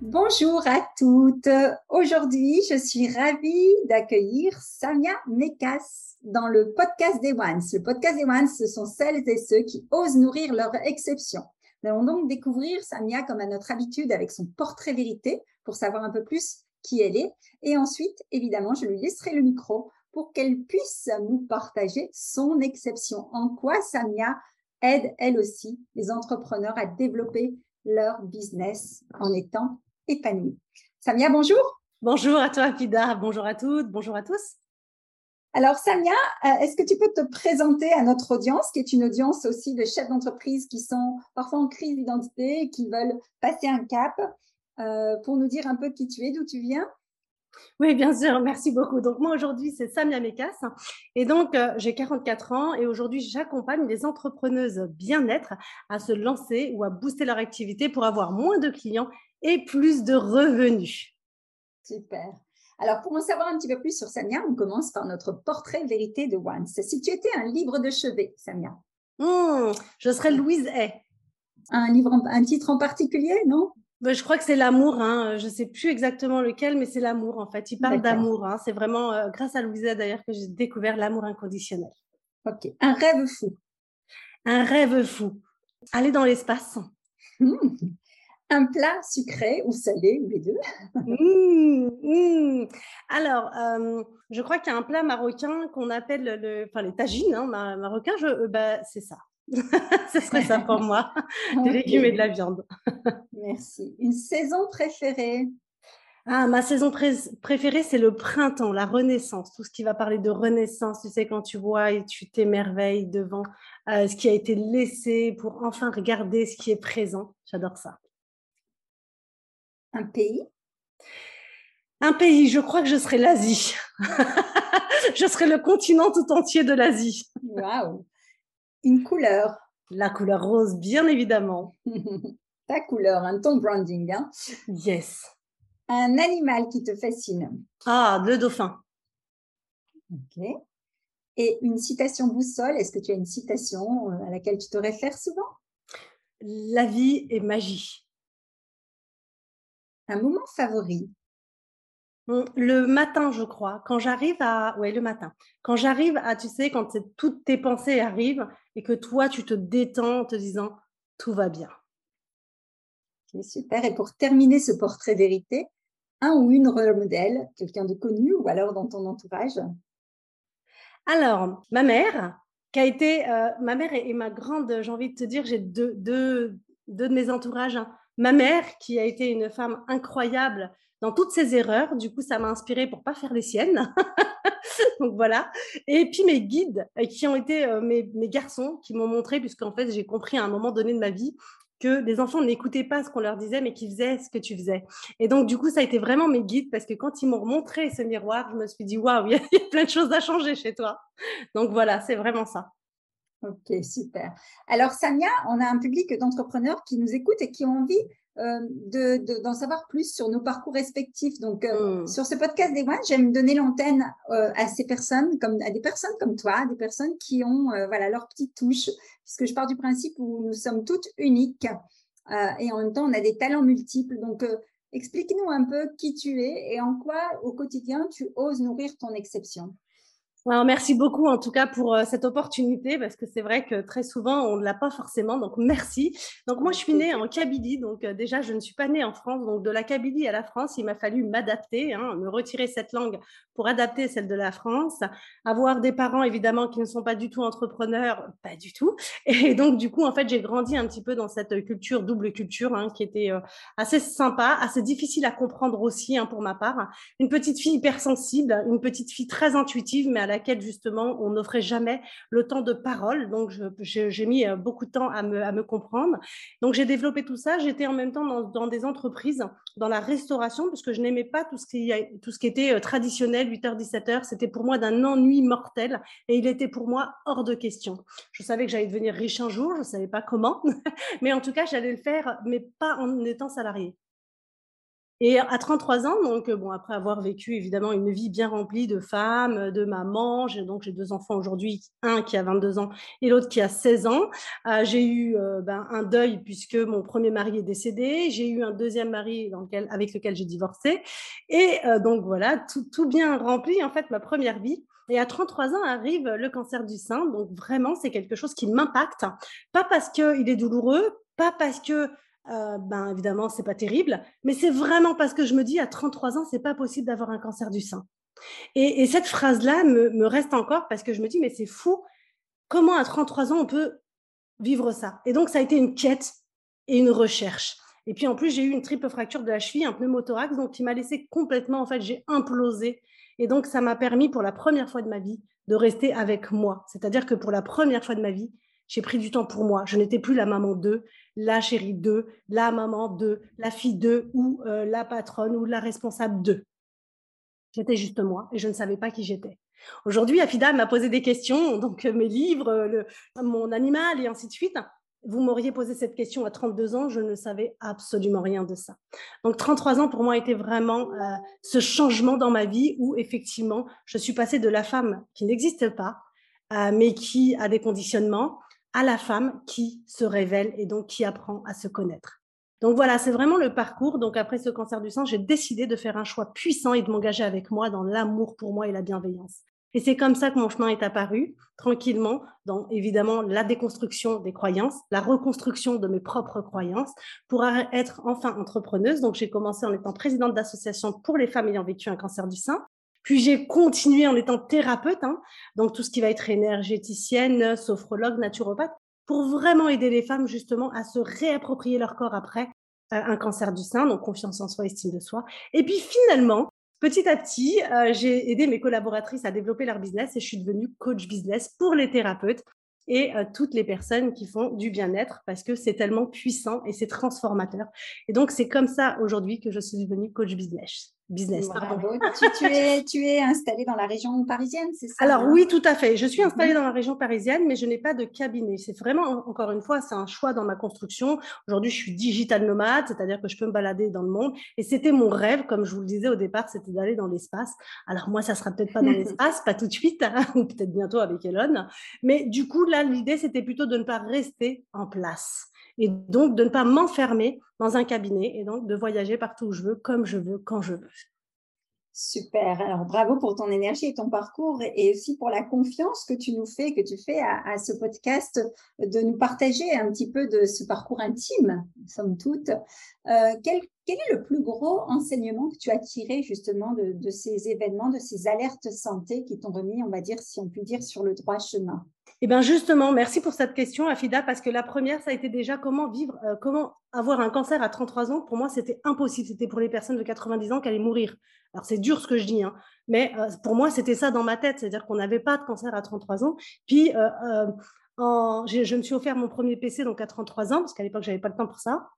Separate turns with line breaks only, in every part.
Bonjour à toutes. Aujourd'hui, je suis ravie d'accueillir Samia Mekas dans le podcast des Ones. Le podcast des Ones, ce sont celles et ceux qui osent nourrir leur exception. Nous allons donc découvrir Samia comme à notre habitude avec son portrait vérité pour savoir un peu plus qui elle est. Et ensuite, évidemment, je lui laisserai le micro pour qu'elle puisse nous partager son exception. En quoi Samia aide elle aussi les entrepreneurs à développer leur business en étant épanouie. Samia, bonjour.
Bonjour à toi, Pida. Bonjour à toutes. Bonjour à tous.
Alors, Samia, euh, est-ce que tu peux te présenter à notre audience, qui est une audience aussi de chefs d'entreprise qui sont parfois en crise d'identité, qui veulent passer un cap, euh, pour nous dire un peu qui tu es, d'où tu viens?
Oui, bien sûr, merci beaucoup. Donc moi aujourd'hui, c'est Samia Mekas et donc euh, j'ai 44 ans et aujourd'hui j'accompagne les entrepreneuses bien-être à se lancer ou à booster leur activité pour avoir moins de clients et plus de revenus.
Super. Alors, pour en savoir un petit peu plus sur Samia, on commence par notre portrait vérité de Once. Si tu étais un livre de chevet, Samia?
Hmm, Je serais Louise Hay.
Un, livre un titre en particulier, non?
Ben, je crois que c'est l'amour. Hein. Je ne sais plus exactement lequel, mais c'est l'amour en fait. Il parle d'amour. Hein. C'est vraiment euh, grâce à Louise d'ailleurs que j'ai découvert l'amour inconditionnel.
Ok. Un rêve fou.
Un rêve fou. Aller dans l'espace.
Hmm un plat sucré ou salé, ou les deux
mmh, mmh. Alors, euh, je crois qu'il y a un plat marocain qu'on appelle le, enfin, les tagines hein, marocains, euh, bah, c'est ça. Ce serait ça pour moi, des légumes et de la viande.
Merci. Une saison préférée?
Ah, ma saison préférée, c'est le printemps, la renaissance, tout ce qui va parler de renaissance, tu sais, quand tu vois et tu t'émerveilles devant euh, ce qui a été laissé pour enfin regarder ce qui est présent. J'adore ça.
Un pays?
Un pays, je crois que je serais l'Asie. je serais le continent tout entier de l'Asie.
Waouh Une couleur
La couleur rose, bien évidemment.
Ta couleur, un ton branding. Hein
yes.
Un animal qui te fascine
Ah, le dauphin.
Ok. Et une citation boussole, est-ce que tu as une citation euh, à laquelle tu te réfères souvent?
La vie est magie.
Un moment favori
mmh, le matin, je crois, quand j'arrive à, ouais, le matin, quand j'arrive à, tu sais, quand toutes tes pensées arrivent et que toi, tu te détends en te disant tout va bien.
super. Et pour terminer ce portrait vérité, un ou une rôle modèle, quelqu'un de connu ou alors dans ton entourage?
Alors, ma mère, qui a été, euh, ma mère et, ma grande, j'ai envie de te dire, j'ai deux, deux, deux de mes entourages. Hein, ma mère, qui a été une femme incroyable dans toutes ses erreurs. Du coup, ça m'a inspirée pour pas faire les siennes. Donc voilà. Et puis mes guides, euh, qui ont été euh, mes, garçons, qui m'ont montré, puisqu'en fait, j'ai compris à un moment donné de ma vie que les enfants n'écoutaient pas ce qu'on leur disait, mais qu'ils faisaient ce que tu faisais. Et donc, du coup, ça a été vraiment mes guides, parce que quand ils m'ont montré ce miroir, je me suis dit, waouh, il y, a plein de choses à changer chez toi. Donc voilà, c'est vraiment ça.
Ok, super. Alors, Samia, on a un public d'entrepreneurs qui nous écoutent et qui ont envie euh, d'en savoir plus sur nos parcours respectifs. Donc, euh, hmm. sur ce podcast des One, j'aime donner l'antenne euh, à ces personnes, comme à des personnes comme toi, des personnes qui ont voilà leur petite touche, puisque je pars du principe où nous sommes toutes uniques et en même temps on a des talents multiples. Donc, explique-nous un peu qui tu es et en quoi au quotidien tu oses nourrir ton exception.
Alors, merci beaucoup en tout cas pour euh, cette opportunité parce que c'est vrai que très souvent on ne l'a pas forcément. Donc merci. Donc moi je suis née en Kabylie, donc euh, déjà je ne suis pas née en France. Donc de la Kabylie à la France, il m'a fallu m'adapter, hein, me retirer cette langue pour adapter celle de la France. Avoir des parents évidemment qui ne sont pas du tout entrepreneurs, pas du tout. Et donc du coup en fait j'ai grandi un petit peu dans cette culture double culture hein, qui était euh, assez sympa, assez difficile à comprendre aussi hein, pour ma part. Une petite fille hypersensible, une petite fille très intuitive, mais à la laquelle justement on n'offrait jamais le temps de parole. Donc j'ai mis euh, beaucoup de temps à me, comprendre. Donc j'ai développé tout ça. J'étais en même temps dans, des entreprises, dans la restauration, parce que je n'aimais pas tout ce, qui, tout ce qui était euh, traditionnel, 8h, 17h. C'était pour moi d'un ennui mortel et il était pour moi hors de question. Je savais que j'allais devenir riche un jour, je ne savais pas comment, mais en tout cas j'allais le faire, mais pas en étant salarié. Et à 33 ans, donc bon, après avoir vécu évidemment une vie bien remplie de femme, de maman, j'ai donc j'ai deux enfants aujourd'hui, un qui a 22 ans et l'autre qui a 16 ans. Euh, j'ai eu euh, ben, un deuil puisque mon premier mari est décédé. J'ai eu un deuxième mari dans lequel, avec lequel j'ai divorcé. Et euh, donc voilà, tout, tout bien rempli en fait ma première vie. Et à 33 ans arrive le cancer du sein. Donc vraiment, c'est quelque chose qui m'impacte. Pas parce qu'il est douloureux, pas parce que euh, ben évidemment, c'est pas terrible, mais c'est vraiment parce que je me dis à 33 ans, c'est pas possible d'avoir un cancer du sein. Et, cette phrase-là me, reste encore parce que je me dis, mais c'est fou, comment à 33 ans on peut vivre ça Et donc, ça a été une quête et une recherche. Et puis en plus, j'ai eu une triple fracture de la cheville, un pneumothorax, donc qui m'a laissé complètement, en fait, j'ai implosé. Et donc, ça m'a permis pour la première fois de ma vie de rester avec moi. C'est-à-dire que pour la première fois de ma vie, j'ai pris du temps pour moi. Je n'étais plus la maman d'eux, la chérie d'eux, la maman d'eux, la fille d'eux ou euh, la patronne ou la responsable d'eux. J'étais juste moi et je ne savais pas qui j'étais. Aujourd'hui, Afida m'a posé des questions, donc euh, mes livres, le, mon animal et ainsi de suite. Vous m'auriez posé cette question à 32 ans, je ne savais absolument rien de ça. Donc 33 ans pour moi était vraiment euh, ce changement dans ma vie où effectivement je suis passée de la femme qui n'existe pas, mais qui a des conditionnements, à la femme qui se révèle et donc qui apprend à se connaître. Donc voilà, c'est vraiment le parcours. Donc après ce cancer du sang, j'ai décidé de faire un choix puissant et de m'engager avec moi dans l'amour pour moi et la bienveillance. Et c'est comme ça que mon chemin est apparu, tranquillement, dans évidemment la déconstruction des croyances, la reconstruction de mes propres croyances, pour être enfin entrepreneuse. Donc j'ai commencé en étant présidente d'association pour les femmes ayant vécu un cancer du sein. Puis j'ai continué en étant thérapeute, hein, donc tout ce qui va être énergéticienne, sophrologue, naturopathe, pour vraiment aider les femmes justement à se réapproprier leur corps après euh, un cancer du sein, donc confiance en soi, estime de soi. Et puis finalement, petit à petit, euh, j'ai aidé mes collaboratrices à développer leur business et je suis devenue coach business pour les thérapeutes et euh, toutes les personnes qui font du bien-être parce que c'est tellement puissant et c'est transformateur. Et donc, c'est comme ça aujourd'hui que je suis devenue coach business business.
tu, es, tu es installée dans la région parisienne, c'est ça
Alors hein? oui, tout à fait. Je suis installée mhm. dans la région parisienne, mais je n'ai pas de cabinet. C'est vraiment, encore une fois, c'est un choix dans ma construction. Aujourd'hui, je suis digital nomade, c'est-à-dire que je peux me balader dans le monde. Et c'était mon rêve, comme je vous le disais au départ, c'était d'aller dans l'espace. Alors moi, ça sera peut-être pas dans l'espace, pas tout de suite, hein, ou peut-être bientôt avec Elon. Mais du coup, là, l'idée, c'était plutôt de ne pas rester en place et donc de ne pas m'enfermer dans un cabinet et donc de voyager partout où je veux, comme je veux, quand je veux.
Super. Alors, bravo pour ton énergie et ton parcours et aussi pour la confiance que tu nous fais, que tu fais à, ce podcast de nous partager un petit peu de ce parcours intime, somme toute. Euh, quel, est le plus gros enseignement que tu as tiré justement de, de ces événements, de ces alertes santé qui t'ont remis, on va dire, si on peut dire, sur le droit chemin?
Eh bien justement, merci pour cette question, Afida, parce que la première, ça a été déjà comment vivre, euh, comment avoir un cancer à 33 ans. Pour moi, c'était impossible. C'était pour les personnes de 90 ans qui allaient mourir. Alors c'est dur ce que je dis, hein, mais euh, pour moi, c'était ça dans ma tête, c'est-à-dire qu'on n'avait pas de cancer à 33 ans. Puis euh, je me suis offert mon premier PC donc à 33 ans, parce qu'à l'époque, j'avais pas le temps pour ça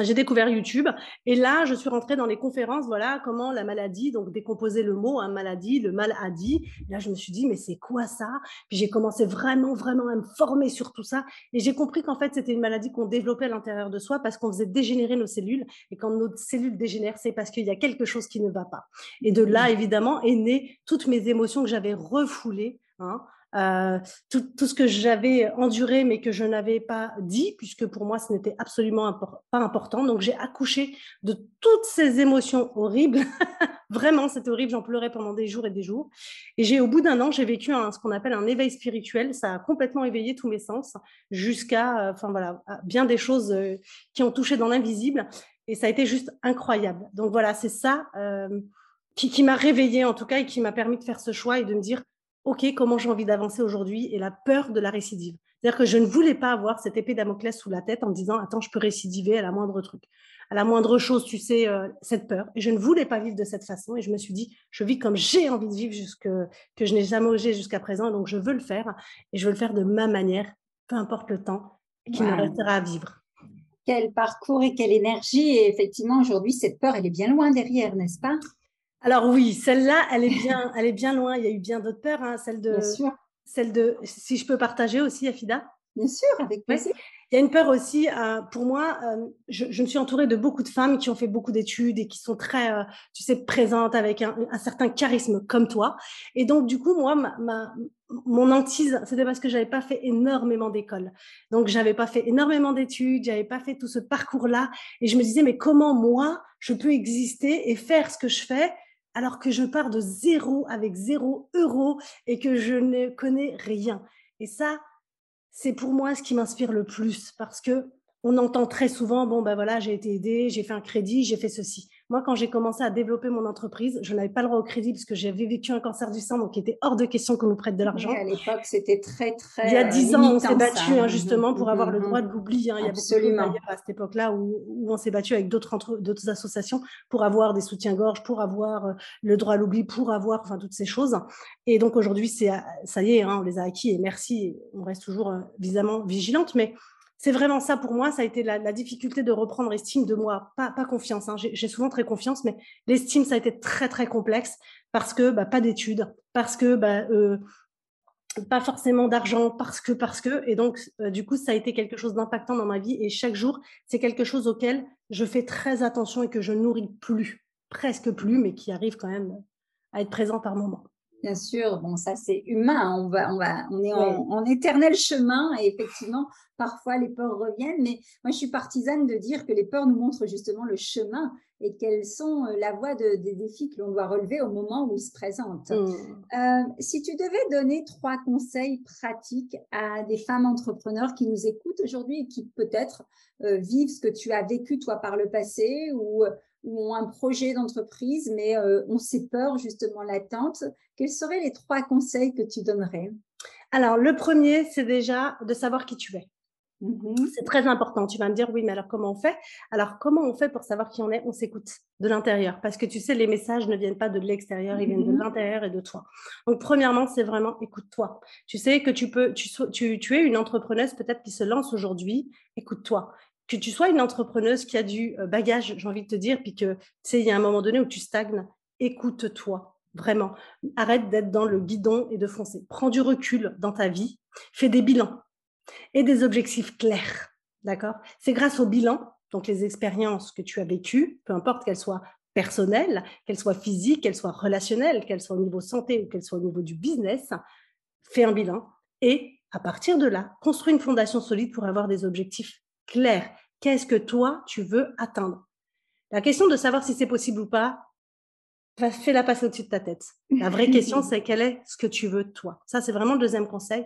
j'ai découvert YouTube et là, je suis rentrée dans les conférences, voilà, comment la maladie, donc décomposer le mot, hein, maladie, le mal a dit. là, je me suis dit, mais c'est quoi ça? Puis j'ai commencé vraiment, vraiment à me former sur tout ça et j'ai compris qu'en fait, c'était une maladie qu'on développait à l'intérieur de soi parce qu'on faisait dégénérer nos cellules et quand nos cellules dégénèrent, c'est parce qu'il y a quelque chose qui ne va pas. Et de là, mmh. évidemment, est né toutes mes émotions que j'avais refoulées. Hein, euh, tout, tout, ce que j'avais enduré mais que je n'avais pas dit, puisque pour moi, ce n'était absolument pas important. Donc, j'ai accouché de toutes ces émotions horribles. Vraiment, c'était horrible. J'en pleurais pendant des jours et des jours. Et j'ai, au bout d'un an, j'ai vécu un, ce qu'on appelle un éveil spirituel. Ça a complètement éveillé tous mes sens jusqu'à, euh, enfin voilà, bien des choses euh, qui ont touché dans l'invisible. Et ça a été juste incroyable. Donc voilà, c'est ça qui, qui m'a réveillée en tout cas et qui m'a permis de faire ce choix et de me dire OK, comment j'ai envie d'avancer aujourd'hui et la peur de la récidive. C'est-à-dire que je ne voulais pas avoir cette épée Damoclès sous la tête en me disant attends, je peux récidiver à la moindre truc, à la moindre chose, tu sais, euh, cette peur. Et je ne voulais pas vivre de cette façon et je me suis dit je vis comme j'ai envie de vivre jusque que je n'ai jamais osé jusqu'à présent donc je veux le faire et je veux le faire de ma manière, peu importe le temps qui me restera à vivre.
Quel parcours et quelle énergie et effectivement aujourd'hui cette peur elle est bien loin derrière, n'est-ce pas?
Alors oui, celle-là, elle est bien, elle est bien loin. Il y a eu bien d'autres peurs, hein, celle de, celle de, si je peux partager aussi, Afida.
Bien sûr, avec plaisir.
Il y a une peur aussi, euh, pour moi, euh, je, me suis entourée de beaucoup de femmes qui ont fait beaucoup d'études et qui sont très, euh, tu sais, présentes avec un, certain charisme comme toi. Et donc, du coup, moi, ma, mon hantise, c'était parce que j'avais pas fait énormément d'école. Donc, j'avais pas fait énormément d'études, j'avais pas fait tout ce parcours-là. Et je me disais, mais comment moi, je peux exister et faire ce que je fais alors que je pars de zéro avec zéro euro et que je ne connais rien. Et ça, c'est pour moi ce qui m'inspire le plus parce que on entend très souvent, bon, ben voilà, j'ai été aidé, j'ai fait un crédit, j'ai fait ceci. Moi, quand j'ai commencé à développer mon entreprise, je n'avais pas le droit au crédit parce que j'avais vécu un cancer du sang, donc il était hors de question qu'on nous prête de l'argent.
à l'époque, c'était très, très.
Il y a dix ans, on s'est battu hein, justement pour avoir le droit de l'oubli. Hein. Il y a beaucoup à cette époque-là où, on s'est battu avec d'autres associations pour avoir des soutiens-gorge, pour avoir euh, le droit à l'oubli, pour avoir enfin toutes ces choses. Et donc aujourd'hui, c'est ça y est, hein, on les a acquis et merci. On reste toujours évidemment euh, vigilante, mais c'est vraiment ça pour moi. Ça a été la, difficulté de reprendre estime de moi. Pas, confiance. Hein. J'ai souvent très confiance, mais l'estime, ça a été très, très complexe parce que bah, pas d'études, parce que bah, euh, pas forcément d'argent, parce que, parce que. Et donc, euh, du coup, ça a été quelque chose d'impactant dans ma vie. Et chaque jour, c'est quelque chose auquel je fais très attention et que je nourris plus, presque plus, mais qui arrive quand même à être présent par moments.
Bien sûr, bon, ça c'est humain. On, va, on, va, on est en, éternel chemin et effectivement, parfois les peurs reviennent. Mais moi, je suis partisane de dire que les peurs nous montrent justement le chemin et qu'elles sont euh, la voie des défis que l'on doit relever au moment où ils se présentent. Mmh. Euh, si tu devais donner trois conseils pratiques à des femmes entrepreneurs qui nous écoutent aujourd'hui et qui peut-être euh, vivent ce que tu as vécu toi par le passé ou ou ont un projet d'entreprise, mais euh, ont ces peurs justement latentes, quels seraient les trois conseils que tu donnerais?
Alors, le premier, c'est déjà de savoir qui tu es. Mm-hmm. C'est très important. Tu vas me dire, oui, mais alors comment on fait? Alors, comment on fait pour savoir qui on est? On s'écoute de l'intérieur. Parce que tu sais, les messages ne viennent pas de l'extérieur, ils viennent de mm-hmm. l'intérieur et de toi. Donc, premièrement, c'est vraiment écoute-toi. Tu sais que tu peux, tu, tu, tu es une entrepreneuse peut-être qui se lance aujourd'hui. Écoute-toi que tu sois une entrepreneuse qui a du euh, bagage, j'ai envie de te dire, puis que, tu sais, il y a un moment donné où tu stagnes, écoute-toi, vraiment. Arrête d'être dans le guidon et de foncer. Prends du recul dans ta vie, fais des bilans et des objectifs clairs, d'accord? C'est grâce au bilan, donc les expériences que tu as vécues, peu importe qu'elles soient personnelles, qu'elles soient physiques, qu'elles soient relationnelles, qu'elles soient au niveau santé ou qu'elles soient au niveau du business, fais un bilan et à partir de là, construis une fondation solide pour avoir des objectifs clair. Qu'est-ce que toi, tu veux atteindre? La question de savoir si c'est possible ou pas, fais-la passer au-dessus de ta tête. La vraie question, c'est quel est ce que tu veux toi? Ça, c'est vraiment le deuxième conseil.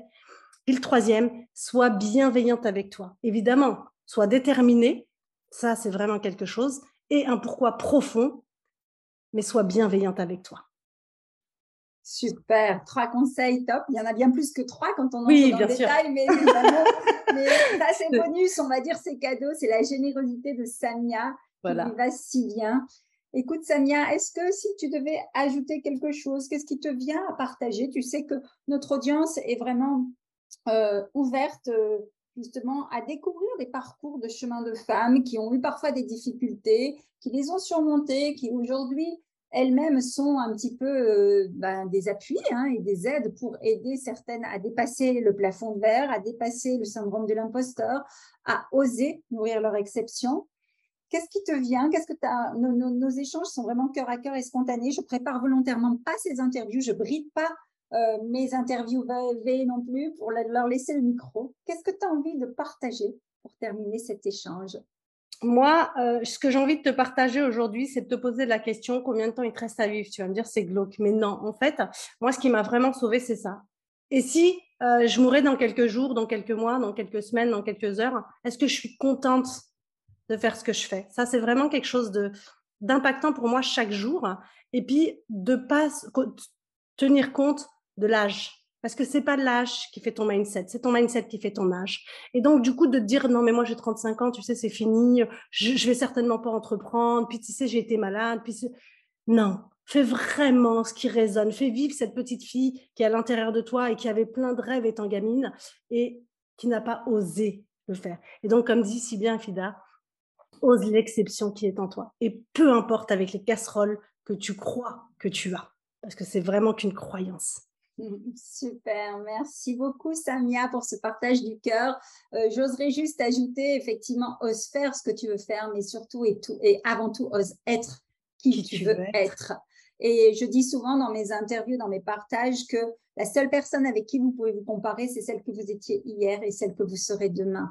Et le troisième, sois bienveillante avec toi. Évidemment, sois déterminée. Ça, c'est vraiment quelque chose. Et un pourquoi profond, mais sois bienveillante avec toi.
Super, trois conseils top. Il y en a bien plus que trois quand on
entre oui, dans le détail,
mais, mais ça c'est bonus, on va dire c'est cadeau, c'est la générosité de Samia voilà. qui va si bien. Écoute Samia, est-ce que si tu devais ajouter quelque chose, qu'est-ce qui te vient à partager? Tu sais que notre audience est vraiment ouverte euh, justement à découvrir des parcours de chemin de femmes qui ont eu parfois des difficultés, qui les ont surmontées, qui aujourd'hui elles-mêmes sont un petit peu euh, ben, des appuis hein, et des aides pour aider certaines à dépasser le plafond de verre, à dépasser le syndrome de l'imposteur, à oser nourrir leur exception. Qu'est-ce qui te vient? Qu'est-ce que nos, nos, échanges sont vraiment cœur à cœur et spontanés. Je prépare volontairement pas ces interviews, je bride pas euh, mes interviewés non plus pour leur laisser le micro. Qu'est-ce que tu as envie de partager pour terminer cet échange?
Moi, euh, ce que j'ai envie de te partager aujourd'hui, c'est de te poser la question combien de temps il te reste à vivre? Tu vas me dire c'est glauque, mais non. En fait, moi, ce qui m'a vraiment sauvé, c'est ça. Et si euh, je mourais dans quelques jours, dans quelques mois, dans quelques semaines, dans quelques heures, est-ce que je suis contente de faire ce que je fais? Ça, c'est vraiment quelque chose de d'impactant pour moi chaque jour. Et puis de pas tenir compte de l'âge. Parce que c'est pas l'âge qui fait ton mindset, c'est ton mindset qui fait ton âge. Et donc, du coup, de dire, non, mais moi, j'ai 35 ans, tu sais, c'est fini, je, je vais certainement pas entreprendre, puis tu sais, j'ai été malade, puis non. Fais vraiment ce qui résonne. Fais vivre cette petite fille qui est à l'intérieur de toi et qui avait plein de rêves étant gamine et qui n'a pas osé le faire. Et donc, comme dit si bien Fida, ose l'exception qui est en toi. Et peu importe avec les casseroles que tu crois que tu as, parce que c'est vraiment qu'une croyance.
Super, merci beaucoup Samia pour ce partage du cœur. Euh, j'oserais juste ajouter effectivement, ose faire ce que tu veux faire, mais surtout et, tout, et avant tout, ose être qui, tu, veux, être. Et je dis souvent dans mes interviews, dans mes partages, que la seule personne avec qui vous pouvez vous comparer, c'est celle que vous étiez hier et celle que vous serez demain.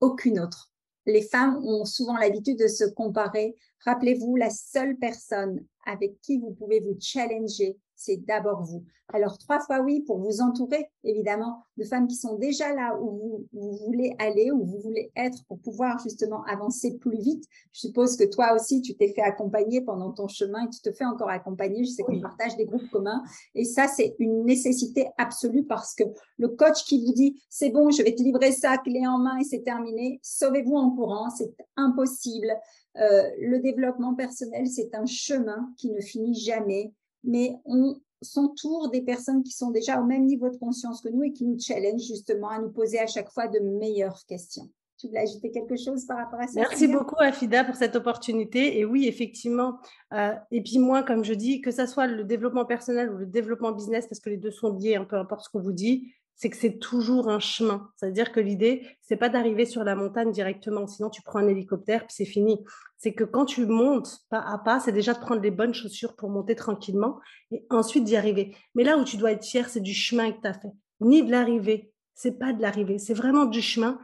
Aucune autre. Les femmes ont souvent l'habitude de se comparer. Rappelez-vous, la seule personne avec qui vous pouvez vous challenger, c'est d'abord vous. Alors, trois fois oui pour vous entourer, évidemment, de femmes qui sont déjà là où vous, voulez aller, où vous voulez être pour pouvoir justement avancer plus vite. Je suppose que toi aussi, tu t'es fait accompagner pendant ton chemin et tu te fais encore accompagner. Je sais qu'on partage des groupes communs. Et ça, c'est une nécessité absolue parce que le coach qui vous dit, c'est bon, je vais te livrer ça, clé en main et c'est terminé, sauvez-vous en courant, c'est impossible. Euh, le développement personnel, c'est un chemin qui ne finit jamais mais on s'entoure des personnes qui sont déjà au même niveau de conscience que nous et qui nous challenge justement à nous poser à chaque fois de meilleures questions. Tu voulais ajouter quelque chose par rapport à ça
Merci beaucoup, Afida, pour cette opportunité. Et oui, effectivement. Euh, et puis moi, comme je dis, que ce soit le développement personnel ou le développement business, parce que les deux sont liés, hein, peu importe ce qu'on vous dit, c'est que c'est toujours un chemin. C'est-à-dire que l'idée, c'est pas d'arriver sur la montagne directement, sinon tu prends un hélicoptère puis c'est fini. C'est que quand tu montes pas à pas, c'est déjà de prendre les bonnes chaussures pour monter tranquillement et ensuite d'y arriver. Mais là où tu dois être fier, c'est du chemin que tu as fait, ni de l'arrivée. C'est pas de l'arrivée, c'est vraiment du chemin.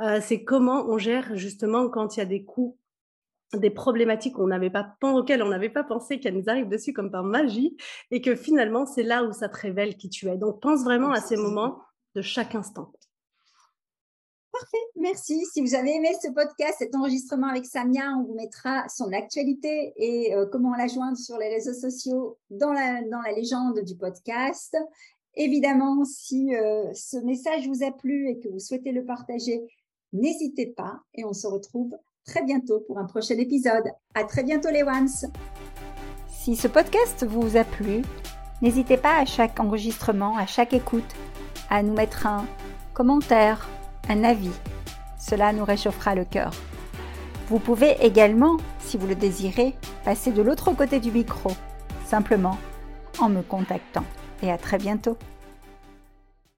Euh, c'est comment on gère justement quand il y a des coups des problématiques on n'avait pas, auxquelles on n'avait pas pensé qu'elles nous arrivent dessus comme par magie et que finalement c'est là où ça te révèle qui tu es. Donc pense vraiment à ces moments de chaque instant.
Parfait, merci. Si vous avez aimé ce podcast, cet enregistrement avec Samia, on vous mettra son actualité et euh, comment la joindre sur les réseaux sociaux dans la, dans la légende du podcast. Évidemment, si euh, ce message vous a plu et que vous souhaitez le partager, n'hésitez pas et on se retrouve très bientôt pour un prochain épisode. À très bientôt les ones. Si ce podcast vous a plu, n'hésitez pas à chaque enregistrement, à chaque écoute, à nous mettre un commentaire, un avis. Cela nous réchauffera le cœur. Vous pouvez également, si vous le désirez, passer de l'autre côté du micro, simplement en me contactant. Et à très bientôt.